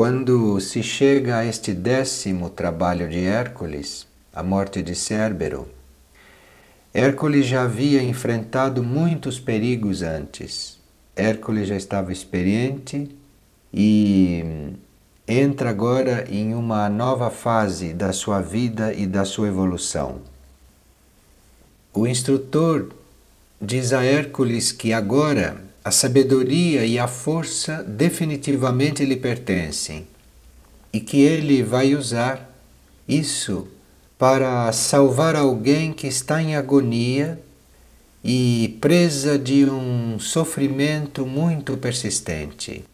Quando se chega a este décimo trabalho de Hércules, a morte de Cérbero, Hércules já havia enfrentado muitos perigos antes. Hércules já estava experiente e entra agora em uma nova fase da sua vida e da sua evolução. O instrutor diz a Hércules que agora a sabedoria e a força definitivamente lhe pertencem e que ele vai usar isso para salvar alguém que está em agonia e presa de um sofrimento muito persistente.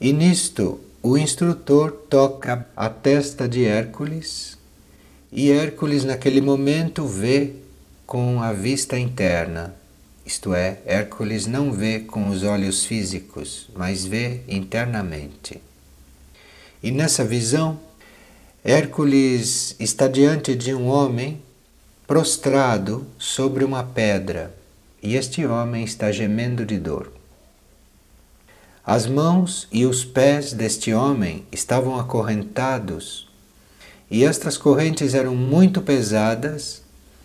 E nisto, o instrutor toca a testa de Hércules e Hércules, naquele momento, vê com a vista interna. Isto é, Hércules não vê com os olhos físicos, mas vê internamente. E nessa visão, Hércules está diante de um homem prostrado sobre uma pedra, e este homem está gemendo de dor. As mãos e os pés deste homem estavam acorrentados, e estas correntes eram muito pesadas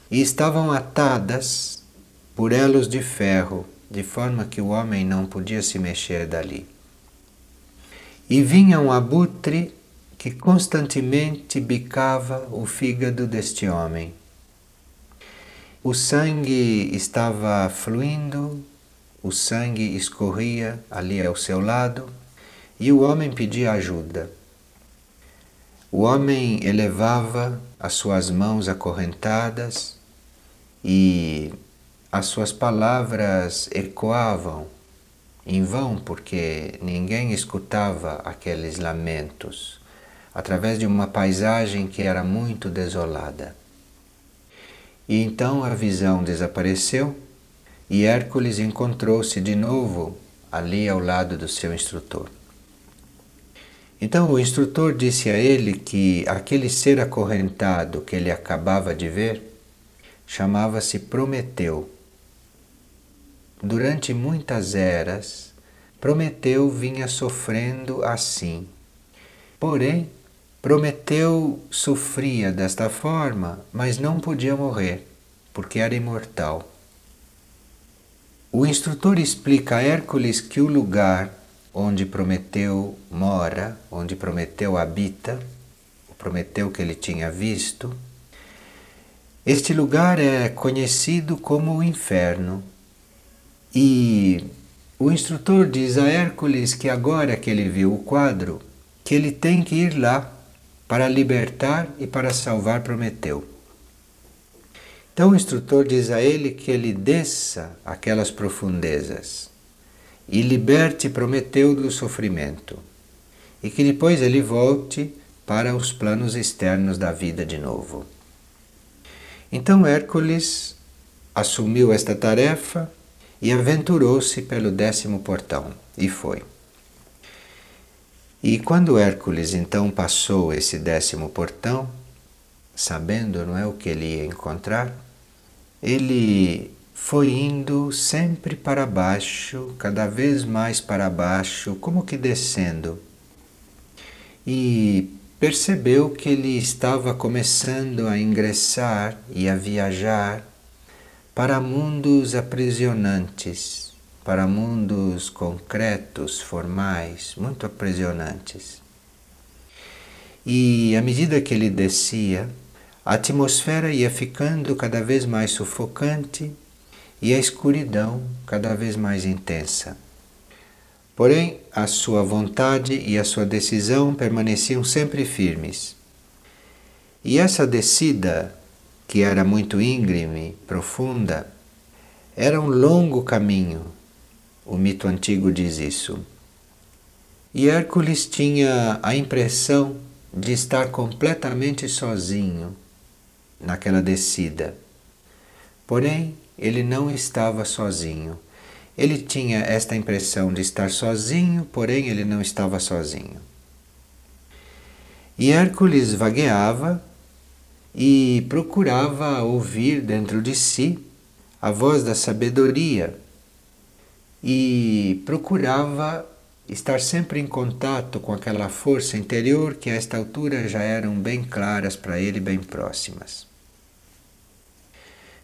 e estavam atadas por elos de ferro, de forma que o homem não podia se mexer dali. E vinha um abutre que constantemente bicava o fígado deste homem. O sangue estava fluindo o sangue escorria ali ao seu lado e o homem pedia ajuda. O homem elevava as suas mãos acorrentadas e as suas palavras ecoavam em vão, porque ninguém escutava aqueles lamentos através de uma paisagem que era muito desolada. E então a visão desapareceu e Hércules encontrou-se de novo ali ao lado do seu instrutor. Então o instrutor disse a ele que aquele ser acorrentado que ele acabava de ver chamava-se Prometeu. Durante muitas eras, Prometeu vinha sofrendo assim. Porém, Prometeu sofria desta forma, mas não podia morrer, porque era imortal. O instrutor explica a Hércules que o lugar onde Prometeu mora, onde Prometeu habita, o Prometeu que ele tinha visto, este lugar é conhecido como o inferno. E o instrutor diz a Hércules que agora que ele viu o quadro, que ele tem que ir lá para libertar e para salvar Prometeu. Então o instrutor diz a ele que ele desça aquelas profundezas e liberte Prometeu do sofrimento e que depois ele volte para os planos externos da vida de novo. Então Hércules assumiu esta tarefa e aventurou-se pelo décimo portão e foi. E quando Hércules então passou esse décimo portão, sabendo não é o que ele ia encontrar, ele foi indo sempre para baixo, cada vez mais para baixo, como que descendo. E percebeu que ele estava começando a ingressar e a viajar para mundos aprisionantes, para mundos concretos, formais, muito aprisionantes. E à medida que ele descia, a atmosfera ia ficando cada vez mais sufocante e a escuridão cada vez mais intensa. Porém, a sua vontade e a sua decisão permaneciam sempre firmes. E essa descida, que era muito íngreme, profunda, era um longo caminho. O mito antigo diz isso. E Hércules tinha a impressão de estar completamente sozinho naquela descida. Porém, ele não estava sozinho. Ele tinha esta impressão de estar sozinho, porém ele não estava sozinho. E Hércules vagueava e procurava ouvir dentro de si a voz da sabedoria e procurava estar sempre em contato com aquela força interior que a esta altura já eram bem claras para ele, bem próximas.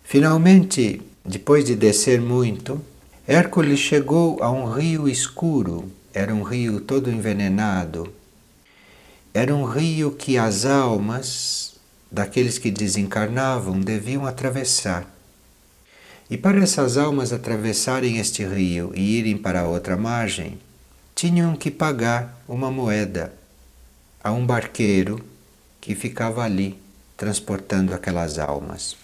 Finalmente, depois de descer muito, Hércules chegou a um rio escuro, era um rio todo envenenado. Era um rio que as almas daqueles que desencarnavam deviam atravessar. E para essas almas atravessarem este rio e irem para a outra margem, tinham que pagar uma moeda a um barqueiro que ficava ali transportando aquelas almas,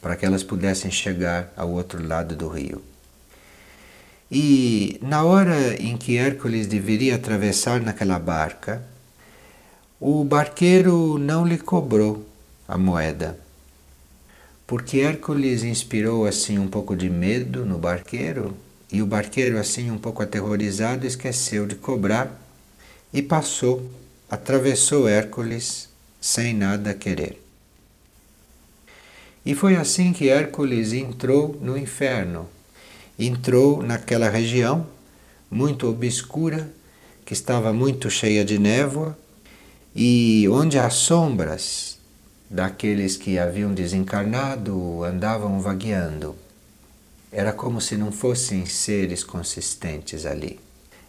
para que elas pudessem chegar ao outro lado do rio. E na hora em que Hércules deveria atravessar naquela barca, o barqueiro não lhe cobrou a moeda, porque Hércules inspirou assim um pouco de medo no barqueiro e o barqueiro, assim um pouco aterrorizado, esqueceu de cobrar e passou, atravessou Hércules sem nada querer. E foi assim que Hércules entrou no inferno. Entrou naquela região muito obscura, que estava muito cheia de névoa, e onde as sombras daqueles que haviam desencarnado andavam vagueando. Era como se não fossem seres consistentes ali.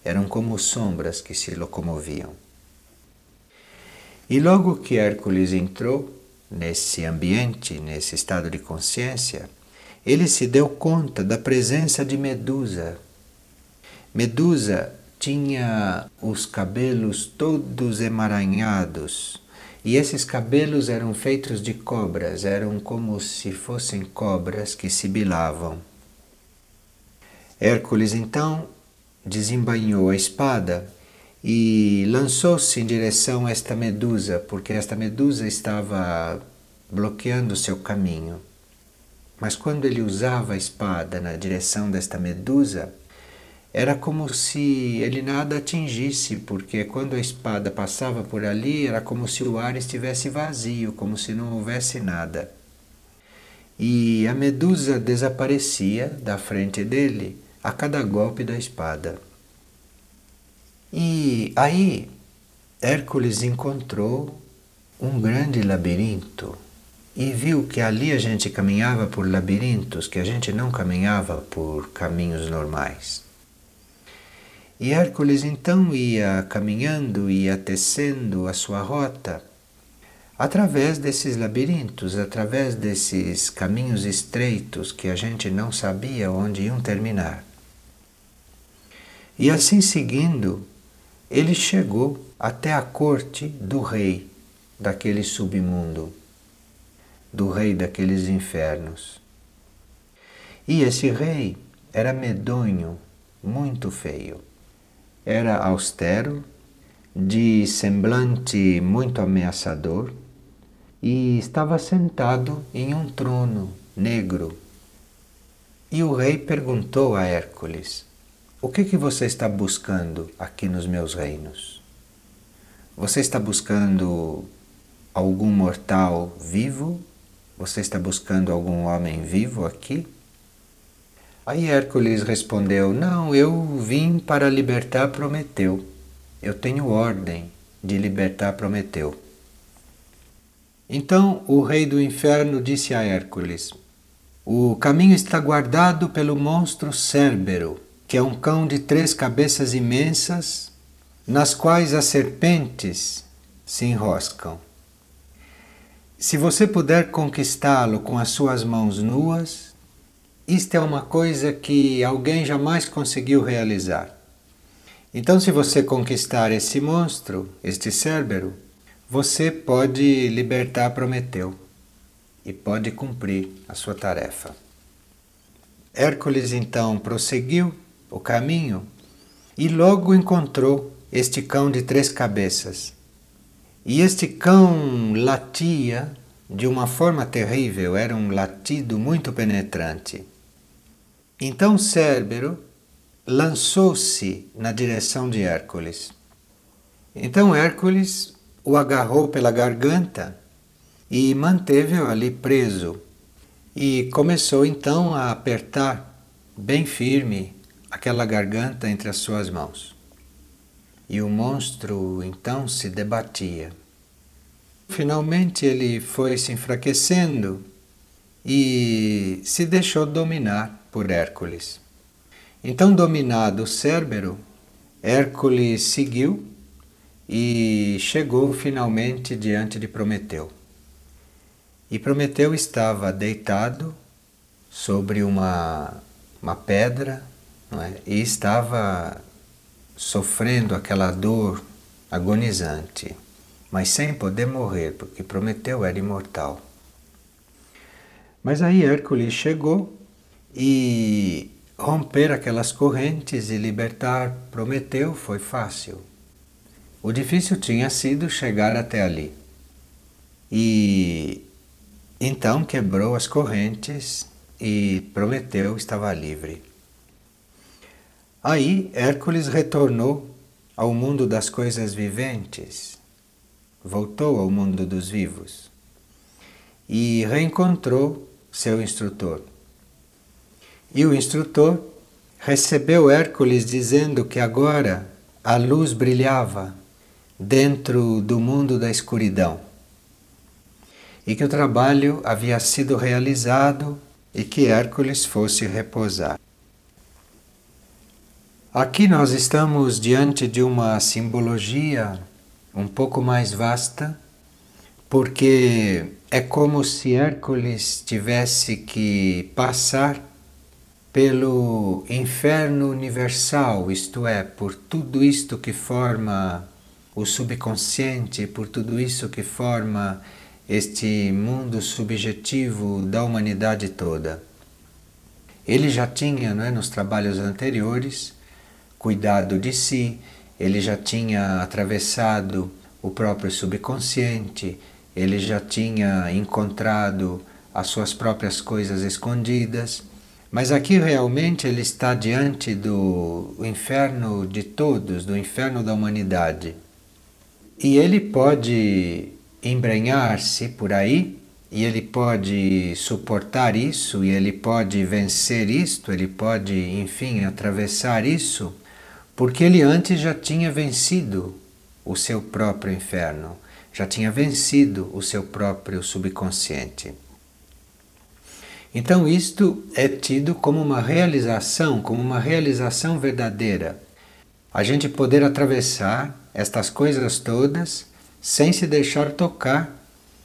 Eram como sombras que se locomoviam. E logo que Hércules entrou nesse ambiente, nesse estado de consciência, ele se deu conta da presença de Medusa. Medusa tinha os cabelos todos emaranhados, e esses cabelos eram feitos de cobras, eram como se fossem cobras que sibilavam. Hércules então desembainhou a espada e lançou-se em direção a esta medusa, porque esta medusa estava bloqueando seu caminho. Mas quando ele usava a espada na direção desta medusa, era como se ele nada atingisse, porque quando a espada passava por ali, era como se o ar estivesse vazio, como se não houvesse nada. E a medusa desaparecia da frente dele a cada golpe da espada. E aí Hércules encontrou um grande labirinto e viu que ali a gente caminhava por labirintos, que a gente não caminhava por caminhos normais. E Hércules então ia caminhando, ia tecendo a sua rota através desses labirintos, através desses caminhos estreitos que a gente não sabia onde iam terminar. E assim seguindo, ele chegou até a corte do rei daquele submundo, do rei daqueles infernos. E esse rei era medonho, muito feio. Era austero, de semblante muito ameaçador e estava sentado em um trono negro. E o rei perguntou a Hércules: o que, que você está buscando aqui nos meus reinos? Você está buscando algum mortal vivo? Você está buscando algum homem vivo aqui? Aí Hércules respondeu: Não, eu vim para libertar Prometeu. Eu tenho ordem de libertar Prometeu. Então o rei do inferno disse a Hércules: O caminho está guardado pelo monstro Cérbero que é um cão de três cabeças imensas, nas quais as serpentes se enroscam. Se você puder conquistá-lo com as suas mãos nuas, isto é uma coisa que alguém jamais conseguiu realizar. Então, se você conquistar esse monstro, este Cérbero, você pode libertar Prometeu e pode cumprir a sua tarefa. Hércules então prosseguiu o caminho e logo encontrou este cão de três cabeças. E este cão latia de uma forma terrível, era um latido muito penetrante. Então Cérbero lançou-se na direção de Hércules. Então Hércules o agarrou pela garganta e manteve-o ali preso. E começou então a apertar bem firme aquela garganta entre as suas mãos. e o monstro então se debatia. Finalmente ele foi se enfraquecendo e se deixou dominar por Hércules. Então, dominado o Cérbero, Hércules seguiu e chegou finalmente diante de Prometeu. E Prometeu estava deitado sobre uma, uma pedra é? e estava sofrendo aquela dor agonizante, mas sem poder morrer, porque Prometeu era imortal. Mas aí Hércules chegou e romper aquelas correntes e libertar Prometeu foi fácil. O difícil tinha sido chegar até ali. E então quebrou as correntes e Prometeu estava livre. Aí Hércules retornou ao mundo das coisas viventes, voltou ao mundo dos vivos e reencontrou seu instrutor. E o instrutor recebeu Hércules dizendo que agora a luz brilhava dentro do mundo da escuridão e que o trabalho havia sido realizado e que Hércules fosse repousar. Aqui nós estamos diante de uma simbologia um pouco mais vasta, porque é como se Hércules tivesse que passar pelo inferno universal, isto é, por tudo isto que forma o subconsciente, por tudo isso que forma este mundo subjetivo da humanidade toda. Ele já tinha, não é, nos trabalhos anteriores, cuidado de si, ele já tinha atravessado o próprio subconsciente, ele já tinha encontrado as suas próprias coisas escondidas, mas aqui realmente ele está diante do inferno de todos, do inferno da humanidade. E ele pode embrenhar-se por aí, e ele pode suportar isso, e ele pode vencer isto, ele pode, enfim, atravessar isso porque ele antes já tinha vencido o seu próprio inferno, já tinha vencido o seu próprio subconsciente. Então, isto é tido como uma realização, como uma realização verdadeira. A gente poder atravessar estas coisas todas sem se deixar tocar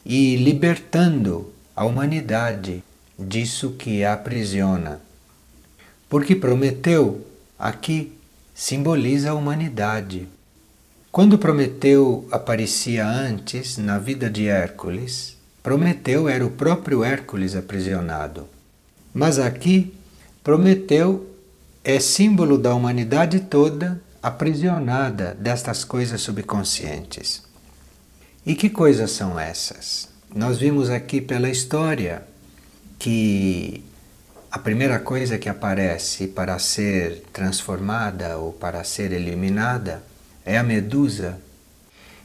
e libertando a humanidade disso que a aprisiona. Porque Prometeu aqui simboliza a humanidade. Quando Prometeu aparecia antes na vida de Hércules, Prometeu era o próprio Hércules aprisionado. Mas aqui, Prometeu é símbolo da humanidade toda aprisionada destas coisas subconscientes. E que coisas são essas? Nós vimos aqui pela história que a primeira coisa que aparece para ser transformada ou para ser eliminada é a medusa,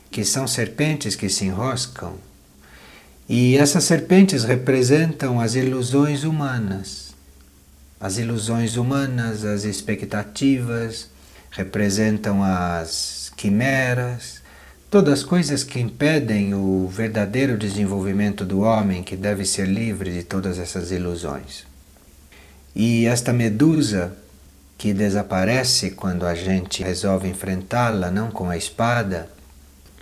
que são serpentes que se enroscam. E essas serpentes representam as ilusões humanas. As ilusões humanas, as expectativas, representam as quimeras, todas as coisas que impedem o verdadeiro desenvolvimento do homem, que deve ser livre de todas essas ilusões. E esta medusa que desaparece quando a gente resolve enfrentá-la, não com a espada,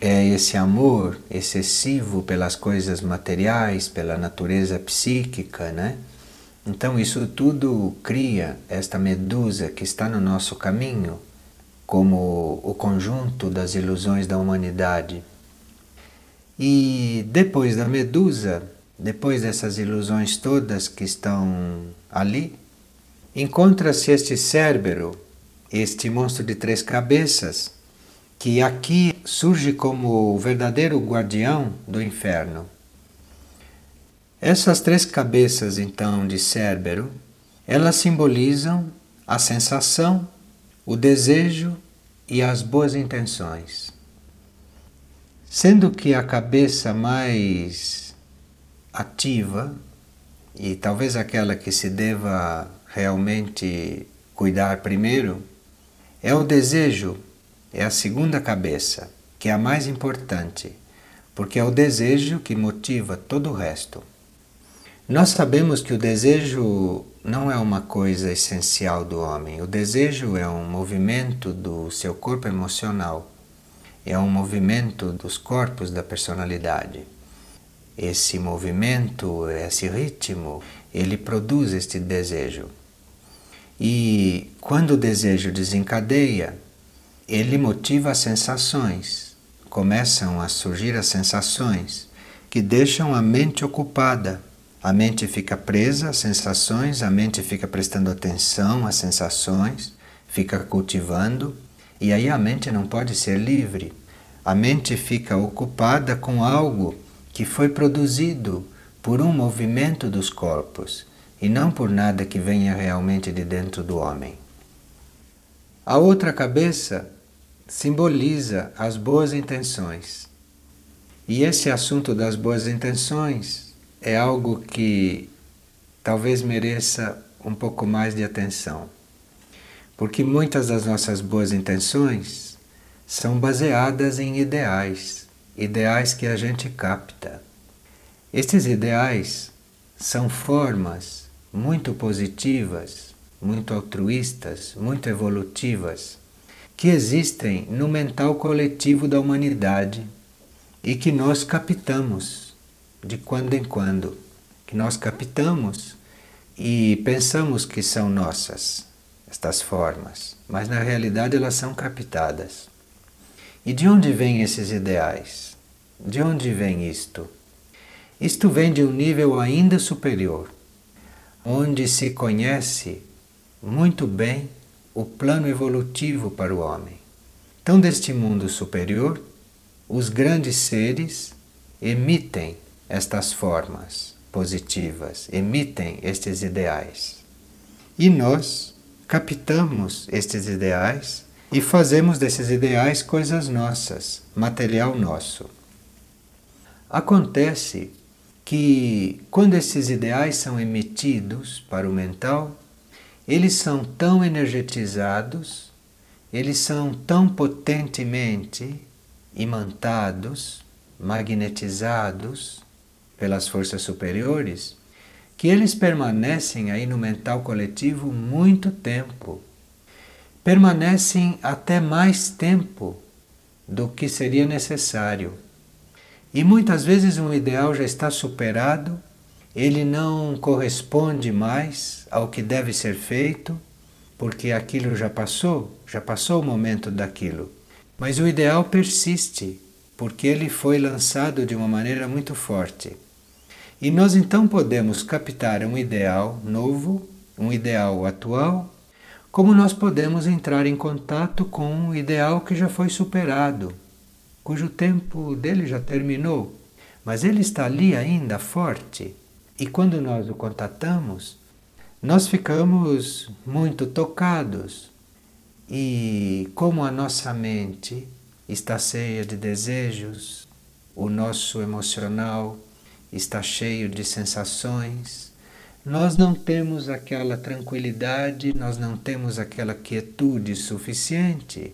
é esse amor excessivo pelas coisas materiais, pela natureza psíquica, né? Então isso tudo cria esta medusa que está no nosso caminho, como o conjunto das ilusões da humanidade. E depois da medusa, depois dessas ilusões todas que estão ali, encontra-se este Cérbero, este monstro de três cabeças, que aqui surge como o verdadeiro guardião do inferno. Essas três cabeças, então, de Cérbero, elas simbolizam a sensação, o desejo e as boas intenções. Sendo que a cabeça mais ativa, e talvez aquela que se deva realmente cuidar primeiro é o desejo é a segunda cabeça, que é a mais importante, porque é o desejo que motiva todo o resto. Nós sabemos que o desejo não é uma coisa essencial do homem. O desejo é um movimento do seu corpo emocional, é um movimento dos corpos da personalidade. Esse movimento, esse ritmo, ele produz este desejo. E quando o desejo desencadeia, ele motiva as sensações. Começam a surgir as sensações que deixam a mente ocupada a mente fica presa às sensações, a mente fica prestando atenção às sensações, fica cultivando, e aí a mente não pode ser livre. A mente fica ocupada com algo que foi produzido por um movimento dos corpos e não por nada que venha realmente de dentro do homem. A outra cabeça simboliza as boas intenções. E esse assunto das boas intenções é algo que talvez mereça um pouco mais de atenção. Porque muitas das nossas boas intenções são baseadas em ideais, ideais que a gente capta. Estes ideais são formas muito positivas, muito altruístas, muito evolutivas, que existem no mental coletivo da humanidade e que nós captamos de quando em quando, que nós captamos e pensamos que são nossas, estas formas, mas na realidade elas são captadas. E de onde vêm esses ideais? De onde vem isto? Isto vem de um nível ainda superior, onde se conhece muito bem o plano evolutivo para o homem. Então, deste mundo superior, os grandes seres emitem estas formas positivas, emitem estes ideais. E nós captamos estes ideais e fazemos desses ideais coisas nossas, material nosso. Acontece que quando esses ideais são emitidos para o mental, eles são tão energetizados, eles são tão potentemente imantados, magnetizados, pelas forças superiores, que eles permanecem aí no mental coletivo muito tempo. Permanecem até mais tempo do que seria necessário. E muitas vezes um ideal já está superado, ele não corresponde mais ao que deve ser feito, porque aquilo já passou, já passou o momento daquilo. Mas o ideal persiste, porque ele foi lançado de uma maneira muito forte. E nós então podemos captar um ideal novo, um ideal atual, como nós podemos entrar em contato com um ideal que já foi superado, cujo tempo dele já terminou, mas ele está ali ainda forte. E quando nós o contatamos, nós ficamos muito tocados. E como a nossa mente está cheia de desejos, o nosso emocional está cheio de sensações, nós não temos aquela tranquilidade, nós não temos aquela quietude suficiente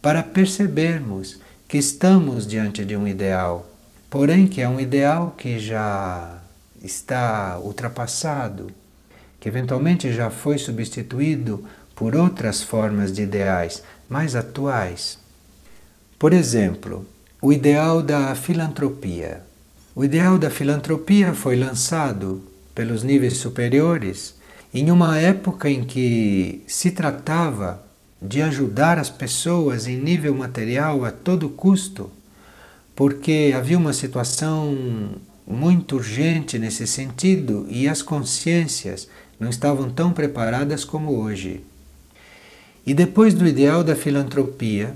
para percebermos que estamos diante de um ideal, porém que é um ideal que já está ultrapassado, que eventualmente já foi substituído por outras formas de ideais mais atuais. Por exemplo, o ideal da filantropia. O ideal da filantropia foi lançado pelos níveis superiores em uma época em que se tratava de ajudar as pessoas em nível material a todo custo, porque havia uma situação muito urgente nesse sentido e as consciências não estavam tão preparadas como hoje. E depois do ideal da filantropia,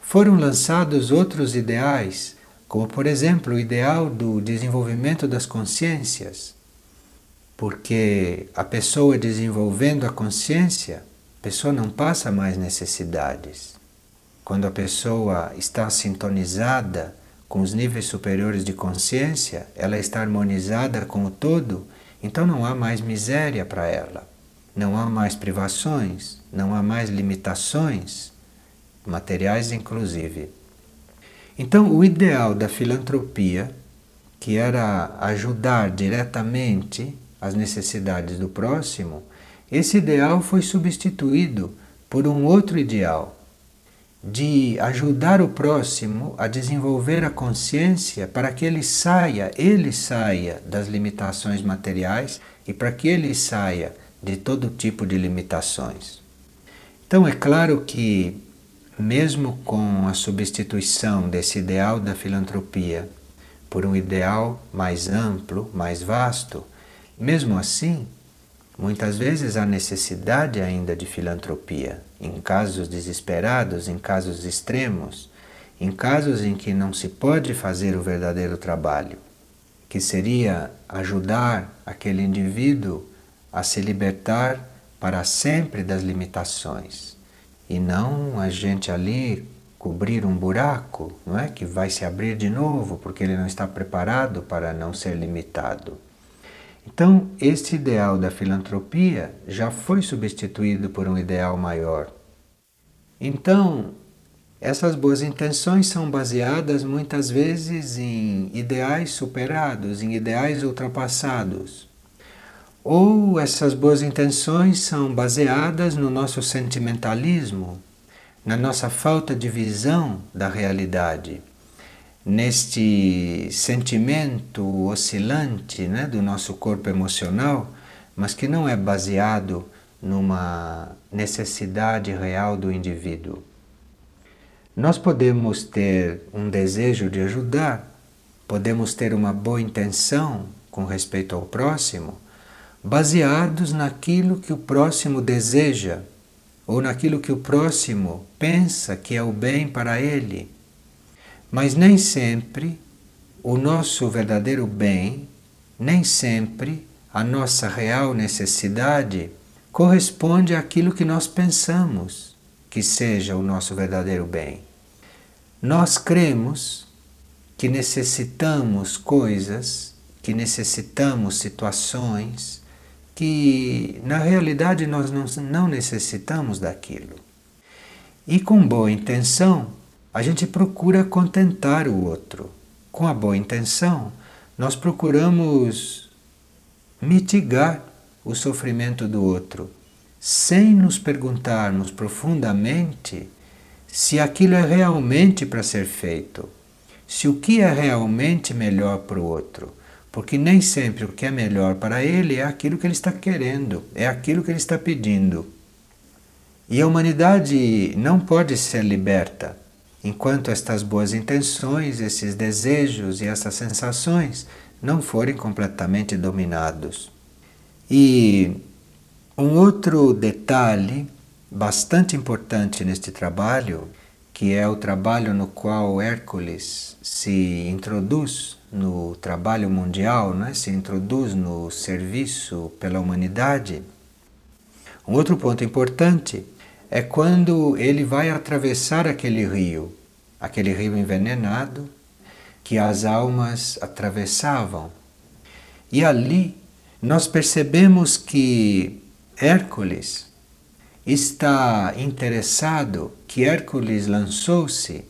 foram lançados outros ideais como por exemplo o ideal do desenvolvimento das consciências, porque a pessoa desenvolvendo a consciência, a pessoa não passa mais necessidades. Quando a pessoa está sintonizada com os níveis superiores de consciência, ela está harmonizada com o todo, então não há mais miséria para ela, não há mais privações, não há mais limitações, materiais inclusive. Então, o ideal da filantropia, que era ajudar diretamente as necessidades do próximo, esse ideal foi substituído por um outro ideal de ajudar o próximo a desenvolver a consciência para que ele saia, ele saia das limitações materiais e para que ele saia de todo tipo de limitações. Então é claro que mesmo com a substituição desse ideal da filantropia por um ideal mais amplo, mais vasto, mesmo assim, muitas vezes há necessidade ainda de filantropia, em casos desesperados, em casos extremos, em casos em que não se pode fazer o verdadeiro trabalho, que seria ajudar aquele indivíduo a se libertar para sempre das limitações e não a gente ali cobrir um buraco, não é? Que vai se abrir de novo porque ele não está preparado para não ser limitado. Então, este ideal da filantropia já foi substituído por um ideal maior. Então, essas boas intenções são baseadas muitas vezes em ideais superados, em ideais ultrapassados. Ou essas boas intenções são baseadas no nosso sentimentalismo, na nossa falta de visão da realidade, neste sentimento oscilante né, do nosso corpo emocional, mas que não é baseado numa necessidade real do indivíduo. Nós podemos ter um desejo de ajudar, podemos ter uma boa intenção com respeito ao próximo baseados naquilo que o próximo deseja ou naquilo que o próximo pensa que é o bem para ele. Mas nem sempre o nosso verdadeiro bem, nem sempre a nossa real necessidade corresponde àquilo que nós pensamos que seja o nosso verdadeiro bem. Nós cremos que necessitamos coisas, que necessitamos situações, que na realidade nós não necessitamos daquilo. E com boa intenção, a gente procura contentar o outro. Com a boa intenção, nós procuramos mitigar o sofrimento do outro, sem nos perguntarmos profundamente se aquilo é realmente para ser feito, se o que é realmente melhor para o outro porque nem sempre o que é melhor para ele é aquilo que ele está querendo, é aquilo que ele está pedindo. E a humanidade não pode ser liberta enquanto estas boas intenções, esses desejos e essas sensações não forem completamente dominados. E um outro detalhe bastante importante neste trabalho, que é o trabalho no qual Hércules se introduz no trabalho mundial, né, se introduz no serviço pela humanidade. Um outro ponto importante é quando ele vai atravessar aquele rio, aquele rio envenenado que as almas atravessavam. E ali nós percebemos que Hércules está interessado, que Hércules lançou-se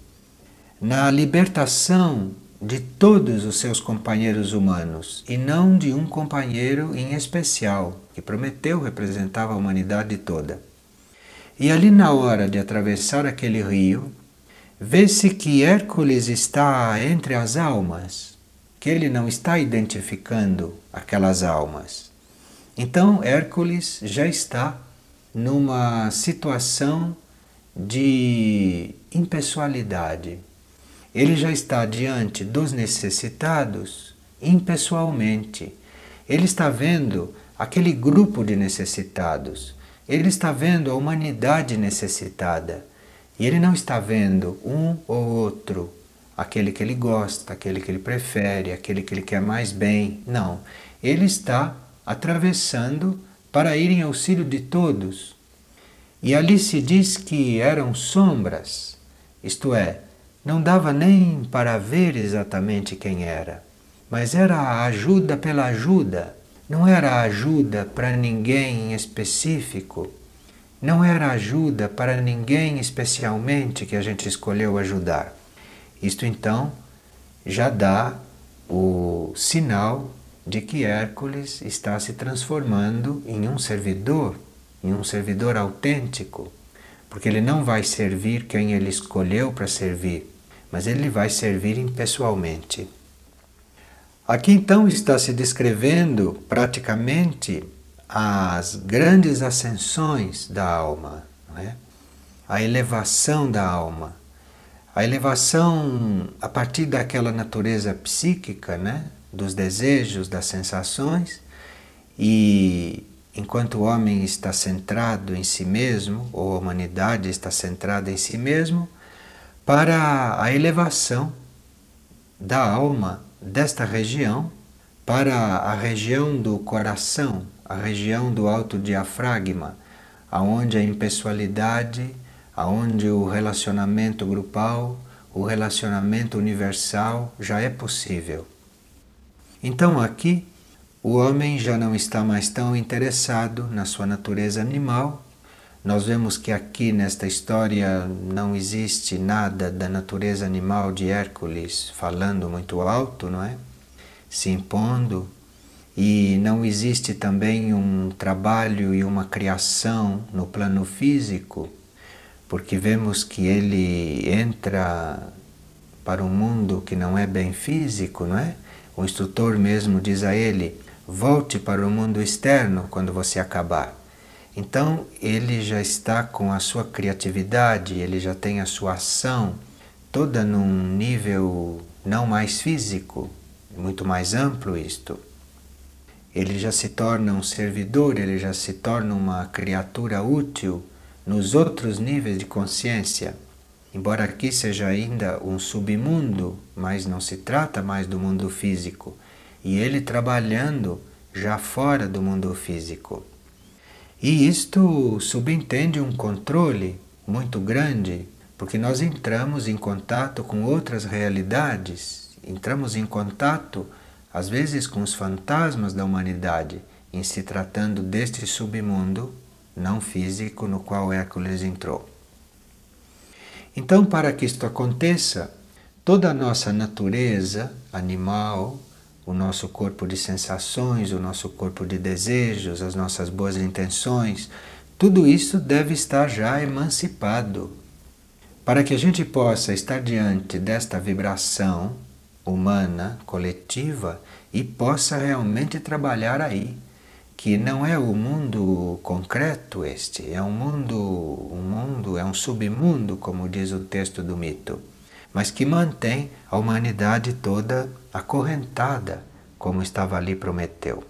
na libertação de todos os seus companheiros humanos e não de um companheiro em especial, que Prometeu representava a humanidade toda. E ali, na hora de atravessar aquele rio, vê-se que Hércules está entre as almas, que ele não está identificando aquelas almas. Então, Hércules já está numa situação de impessoalidade, ele já está diante dos necessitados impessoalmente. Ele está vendo aquele grupo de necessitados. Ele está vendo a humanidade necessitada. E ele não está vendo um ou outro, aquele que ele gosta, aquele que ele prefere, aquele que ele quer mais bem. Não. Ele está atravessando para ir em auxílio de todos. E ali se diz que eram sombras, isto é, não dava nem para ver exatamente quem era, mas era a ajuda pela ajuda, não era ajuda para ninguém em específico, não era ajuda para ninguém especialmente que a gente escolheu ajudar. Isto então já dá o sinal de que Hércules está se transformando em um servidor, em um servidor autêntico, porque ele não vai servir quem ele escolheu para servir, mas ele vai servir impessoalmente. Aqui então está se descrevendo praticamente as grandes ascensões da alma, é? a elevação da alma. A elevação a partir daquela natureza psíquica, né? dos desejos, das sensações, e enquanto o homem está centrado em si mesmo, ou a humanidade está centrada em si mesmo, para a elevação da alma desta região para a região do coração, a região do alto diafragma, aonde a impessoalidade, aonde o relacionamento grupal, o relacionamento universal já é possível. Então aqui o homem já não está mais tão interessado na sua natureza animal. Nós vemos que aqui nesta história não existe nada da natureza animal de Hércules falando muito alto, não é? Se impondo, e não existe também um trabalho e uma criação no plano físico, porque vemos que ele entra para um mundo que não é bem físico, não é? O instrutor mesmo diz a ele: volte para o mundo externo quando você acabar. Então ele já está com a sua criatividade, ele já tem a sua ação toda num nível não mais físico, muito mais amplo isto ele já se torna um servidor, ele já se torna uma criatura útil nos outros níveis de consciência. Embora aqui seja ainda um submundo, mas não se trata mais do mundo físico. E ele trabalhando já fora do mundo físico. E isto subentende um controle muito grande, porque nós entramos em contato com outras realidades, entramos em contato às vezes com os fantasmas da humanidade, em se tratando deste submundo não físico no qual Hércules entrou. Então, para que isto aconteça, toda a nossa natureza animal, o nosso corpo de sensações, o nosso corpo de desejos, as nossas boas intenções, tudo isso deve estar já emancipado. Para que a gente possa estar diante desta vibração humana, coletiva, e possa realmente trabalhar aí. Que não é o mundo concreto este, é um mundo, um mundo, é um submundo, como diz o texto do mito, mas que mantém a humanidade toda acorrentada, como estava ali Prometeu.